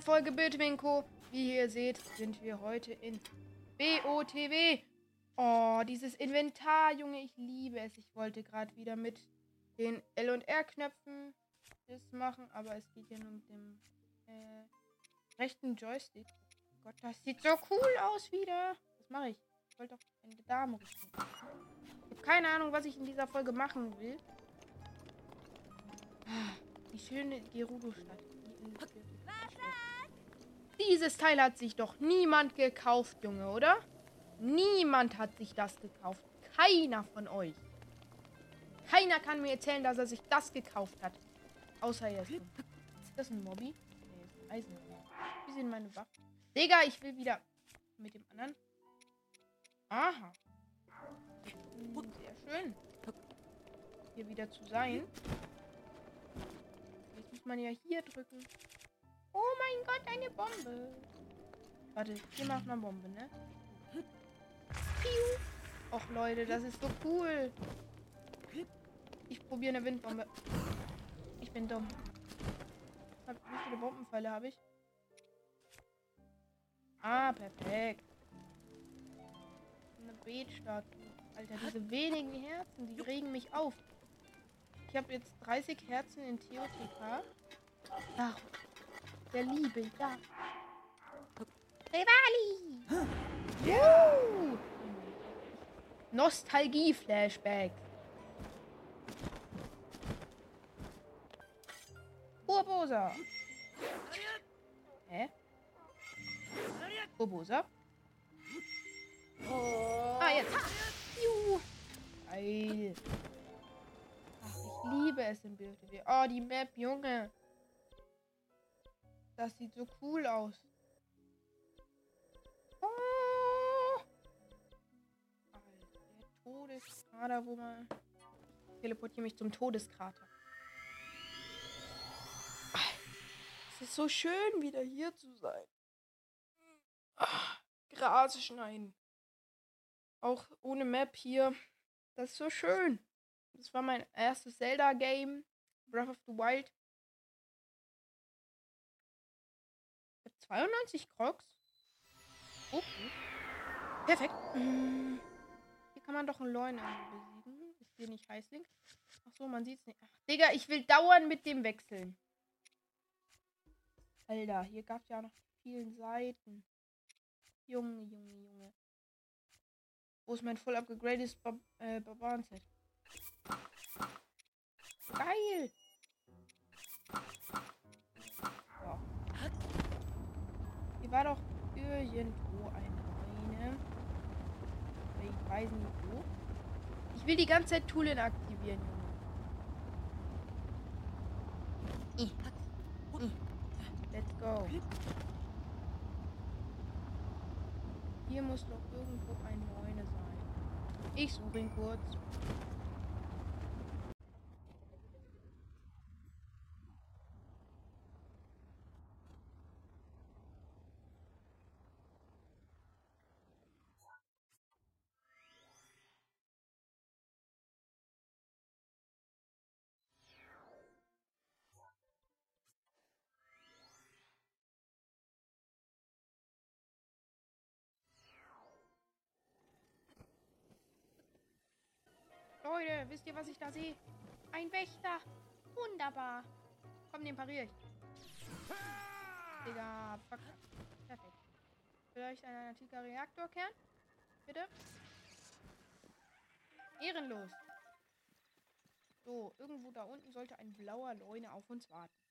neuen Folge Bildwinko. Wie ihr seht, sind wir heute in BOTW. Oh, dieses Inventar, Junge, ich liebe es. Ich wollte gerade wieder mit den L- und R-Knöpfen das machen, aber es geht ja nur mit dem äh, rechten Joystick. Oh Gott, das sieht so cool aus wieder. Was mache ich? Ich wollte doch eine Dame rufen. Ich habe keine Ahnung, was ich in dieser Folge machen will. Ah, Die schöne Gerudo-Stadt. Dieses Teil hat sich doch niemand gekauft, Junge, oder? Niemand hat sich das gekauft. Keiner von euch. Keiner kann mir erzählen, dass er sich das gekauft hat. Außer jetzt. Ist das ein Mobby? Nee, ist ein Eisen. Wie sind meine Waffen? Digga, ich will wieder mit dem anderen. Aha. Sehr schön. Hier wieder zu sein. Jetzt muss man ja hier drücken. Oh mein Gott, eine Bombe. Warte, hier macht man Bombe, ne? Piu. Och Leute, das ist so cool. Ich probiere eine Windbombe. Ich bin dumm. Wie viele Bombenpfeile habe ich? Ah, perfekt. Eine Betstatue. Alter, diese wenigen Herzen, die regen mich auf. Ich habe jetzt 30 Herzen in TOTK. Ach, der Liebe, ja. Rivali! Woo! Nostalgie-Flashback. Urbosa. Hä? Urbosa? Ah, jetzt. Juhu. Geil. Ach, ich liebe es in BFTW. Oh, die Map, Junge. Das sieht so cool aus. Oh. Alter, der Todeskrater, wo man... Ich teleportiere mich zum Todeskrater. Es ist so schön, wieder hier zu sein. Ah, Gras schneiden. Auch ohne Map hier. Das ist so schön. Das war mein erstes Zelda-Game. Breath of the Wild. 92 Crocs. Okay. Perfekt. Mm. Hier kann man doch einen Leuen besiegen. Ist hier nicht Heißling? Ach so, man sieht's nicht. Ach, Digga, ich will dauernd mit dem wechseln. Alter, hier gab's ja noch vielen Seiten. Junge, Junge, Junge. Wo ist mein voll upgegradetes Bar äh, Barbaren-Set? Geil! Irgendwo eine. Aber Ich weiß nicht wo. Ich will die ganze Zeit Tulin aktivieren, Junge. Let's go. Hier muss doch irgendwo ein Neune sein. Ich suche ihn kurz. Leute, wisst ihr, was ich da sehe? Ein Wächter. Wunderbar. Komm, den pariere ich. Digga, fuck. Perfekt. Vielleicht ein antiker Reaktorkern? Bitte? Ehrenlos. So, irgendwo da unten sollte ein blauer Leune auf uns warten.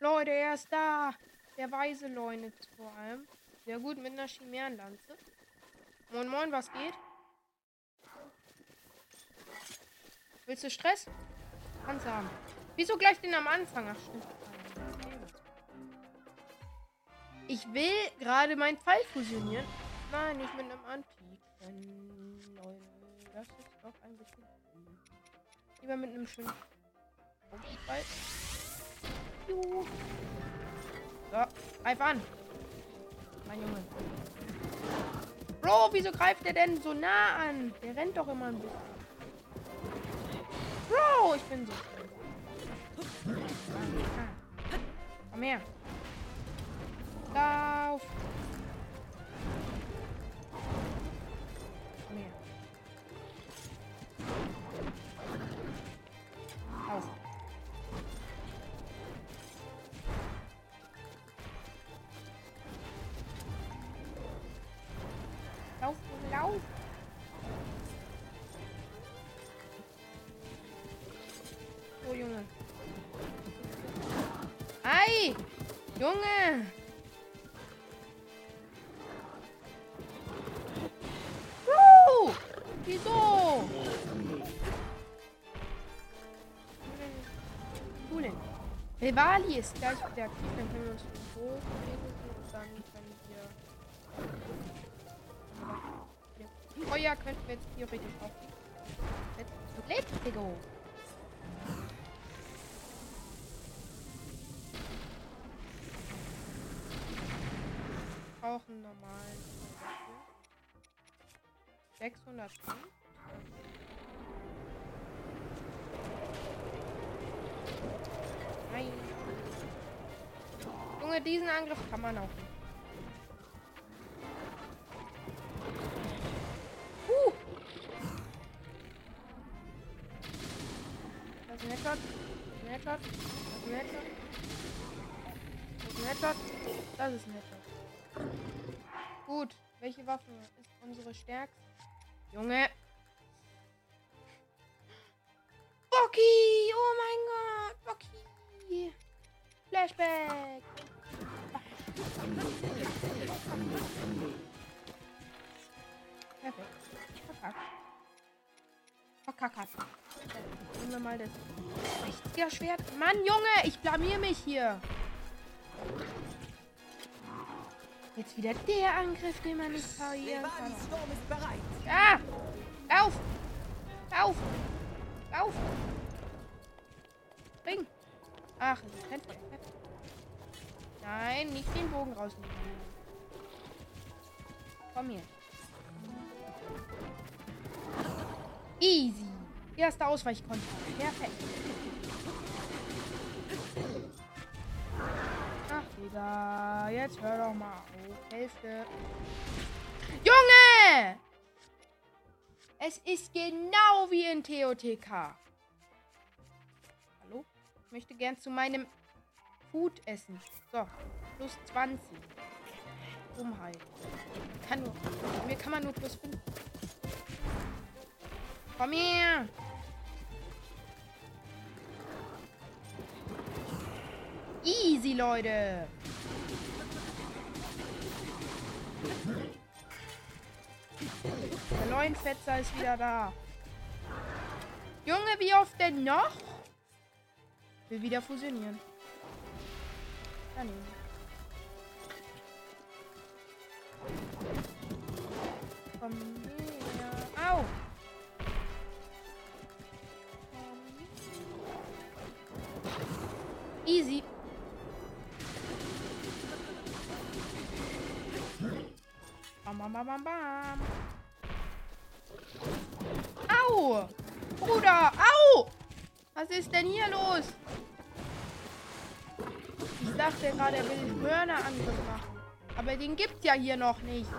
Leute, er ist da. Der weise Leune vor allem. Sehr gut mit einer Chimärenlanze. Moin, moin, was geht? Willst du Stress? Kannst du haben. Wieso gleich den am Anfang? Ach, stimmt. Ich will gerade meinen Pfeil fusionieren. Nein, nicht mit einem antiken. Leute, das ist doch ein bisschen. Lieber mit einem schönen Pfeil. So, greif an. Mein Junge. Bro, wieso greift der denn so nah an? Der rennt doch immer ein bisschen. Bro, ich bin so. Komm her. Lauf. Junge! Bro! Wieso? Denn? Rivali ist gleich wieder aktiv, dann können wir uns hochlegen und dann können wir. Feuer könnten wir jetzt theoretisch auflegen. Let's, let's go. brauchen normalen 600 Pfund. Nein. Junge, diesen Angriff kann man auch nicht. Uh. Das ist ein. Das ist ein. Das ist ein. Das ist ein. Das ist ein. Gut. Welche Waffe ist unsere stärkste? Junge. Bocky! Oh mein Gott! Bocky! Flashback! Perfekt. Verkackt. Verkackert. Nehmen wir mal das 60er Schwert. Mann, Junge! Ich blamier mich hier. Jetzt wieder der Angriff, den man nicht parieren kann. Sturm ist bereit. Ah! Lauf! Lauf! Lauf! Spring! Ach, kein Feuer. Nein, nicht den Bogen rausnehmen. Komm hier. Easy. Erster Ausweichkonter. Perfekt. Digga. Jetzt hör doch mal auf. Hälfte. Junge! Es ist genau wie in TOTK. Hallo? Ich möchte gern zu meinem Food essen. So, plus 20. Dummheit. Kann nur, mir kann man nur plus 5. Komm her! Easy, Leute! Der Leuenfetzer ist wieder da. Junge, wie oft denn noch? Will wieder fusionieren. Daneben. Komm Bam, bam, bam. Au! Bruder, au! Was ist denn hier los? Ich dachte gerade, er will den Hörnerangriff machen. Aber den gibt's ja hier noch nicht.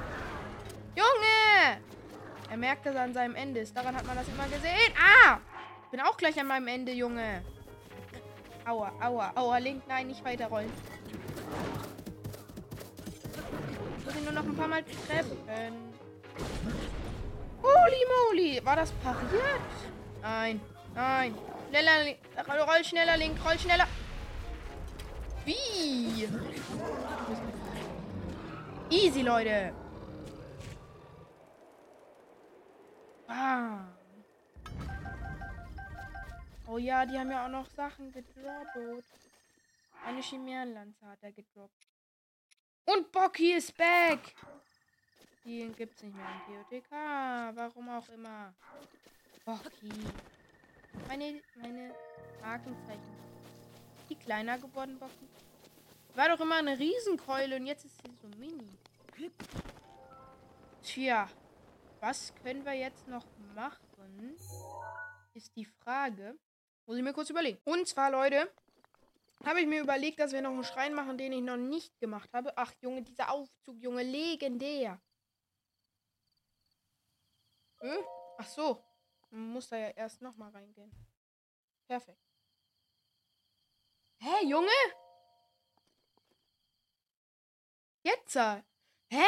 Junge! Er merkt, dass er an seinem Ende ist. Daran hat man das immer gesehen. Ah! Ich bin auch gleich an meinem Ende, Junge. Aua, aua, aua. Link, nein, nicht weiterrollen. Ihn nur noch ein paar Mal treffen. Holy moly. War das pariert? Nein, nein. Schneller, Link. roll schneller, Link, roll schneller. Wie? Easy, Leute. Ah. Oh ja, die haben ja auch noch Sachen gedroppt. Eine Chimärenlanze hat er gedroppt. Und Bocky ist back! Den gibt's nicht mehr im TOTK. Warum auch immer. Bocky. Meine, meine Markenzeichen. Die kleiner geworden, Bocky. War doch immer eine Riesenkeule und jetzt ist sie so mini. Tja, was können wir jetzt noch machen? Ist die Frage. Muss ich mir kurz überlegen. Und zwar, Leute, habe ich mir überlegt, dass wir noch einen Schrein machen, den ich noch nicht gemacht habe. Ach, Junge, dieser Aufzug, Junge, legendär. Hm? Ach so. Man muss da ja erst nochmal reingehen. Perfekt. Hä, Junge? Jetzt? Hä?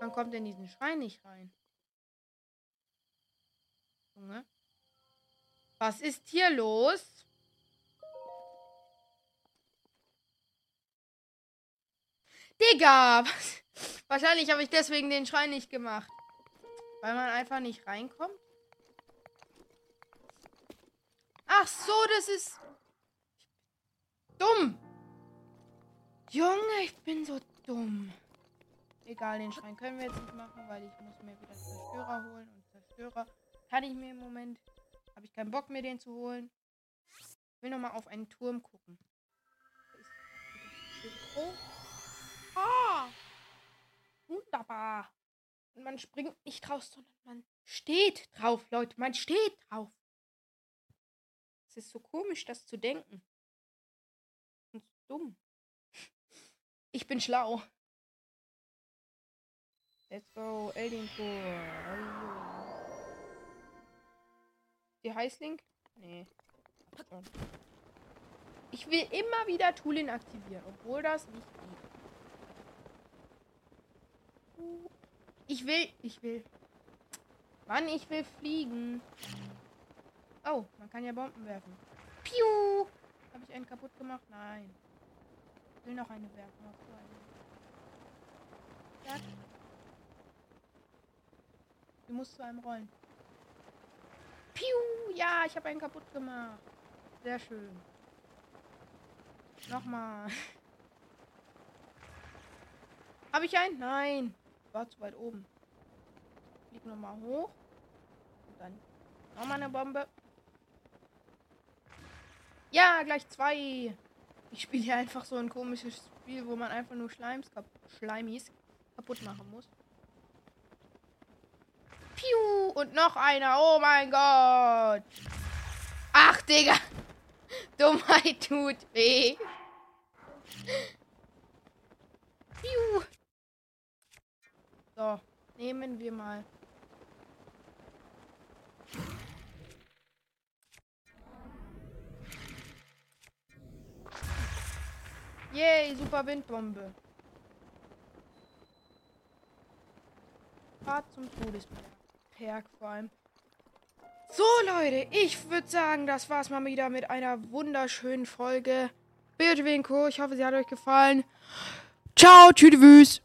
Man kommt in diesen Schrein nicht rein. Junge. Was ist hier los? Digga! Wahrscheinlich habe ich deswegen den Schrein nicht gemacht. Weil man einfach nicht reinkommt. Ach so, das ist dumm. Junge, ich bin so dumm. Egal, den Schrein können wir jetzt nicht machen, weil ich muss mir wieder Zerstörer holen. Und Zerstörer kann ich mir im Moment. Habe ich keinen Bock mehr, den zu holen. Ich will nochmal auf einen Turm gucken. Oh. Ah. Wunderbar. Und man springt nicht drauf, sondern man steht drauf, Leute. Man steht drauf. Es ist so komisch, das zu denken. Und so dumm. Ich bin schlau. Let's go, Tor. Die Heißlink? Nee. Ich will immer wieder Toolin aktivieren, obwohl das nicht geht. Ich will, ich will. Mann, ich will fliegen. Oh, man kann ja Bomben werfen. Piu! Habe ich einen kaputt gemacht? Nein. Ich will noch eine werfen. Noch eine. Du musst zu einem rollen. Piu! Ja, ich habe einen kaputt gemacht. Sehr schön. Nochmal. habe ich einen? Nein. War zu weit oben. Flieg nochmal hoch. Und dann nochmal eine Bombe. Ja, gleich zwei. Ich spiele hier einfach so ein komisches Spiel, wo man einfach nur Schleims kap Schleimis kaputt machen muss. Piu! Und noch einer. Oh mein Gott. Ach, Digga. Dummheit tut weh. Piu. So, nehmen wir mal. Yay, super Windbombe. Fahrt zum Todesberg vor allem. So, Leute, ich würde sagen, das war's mal wieder mit einer wunderschönen Folge. Bitte Winko, ich hoffe, sie hat euch gefallen. Ciao, tschüss.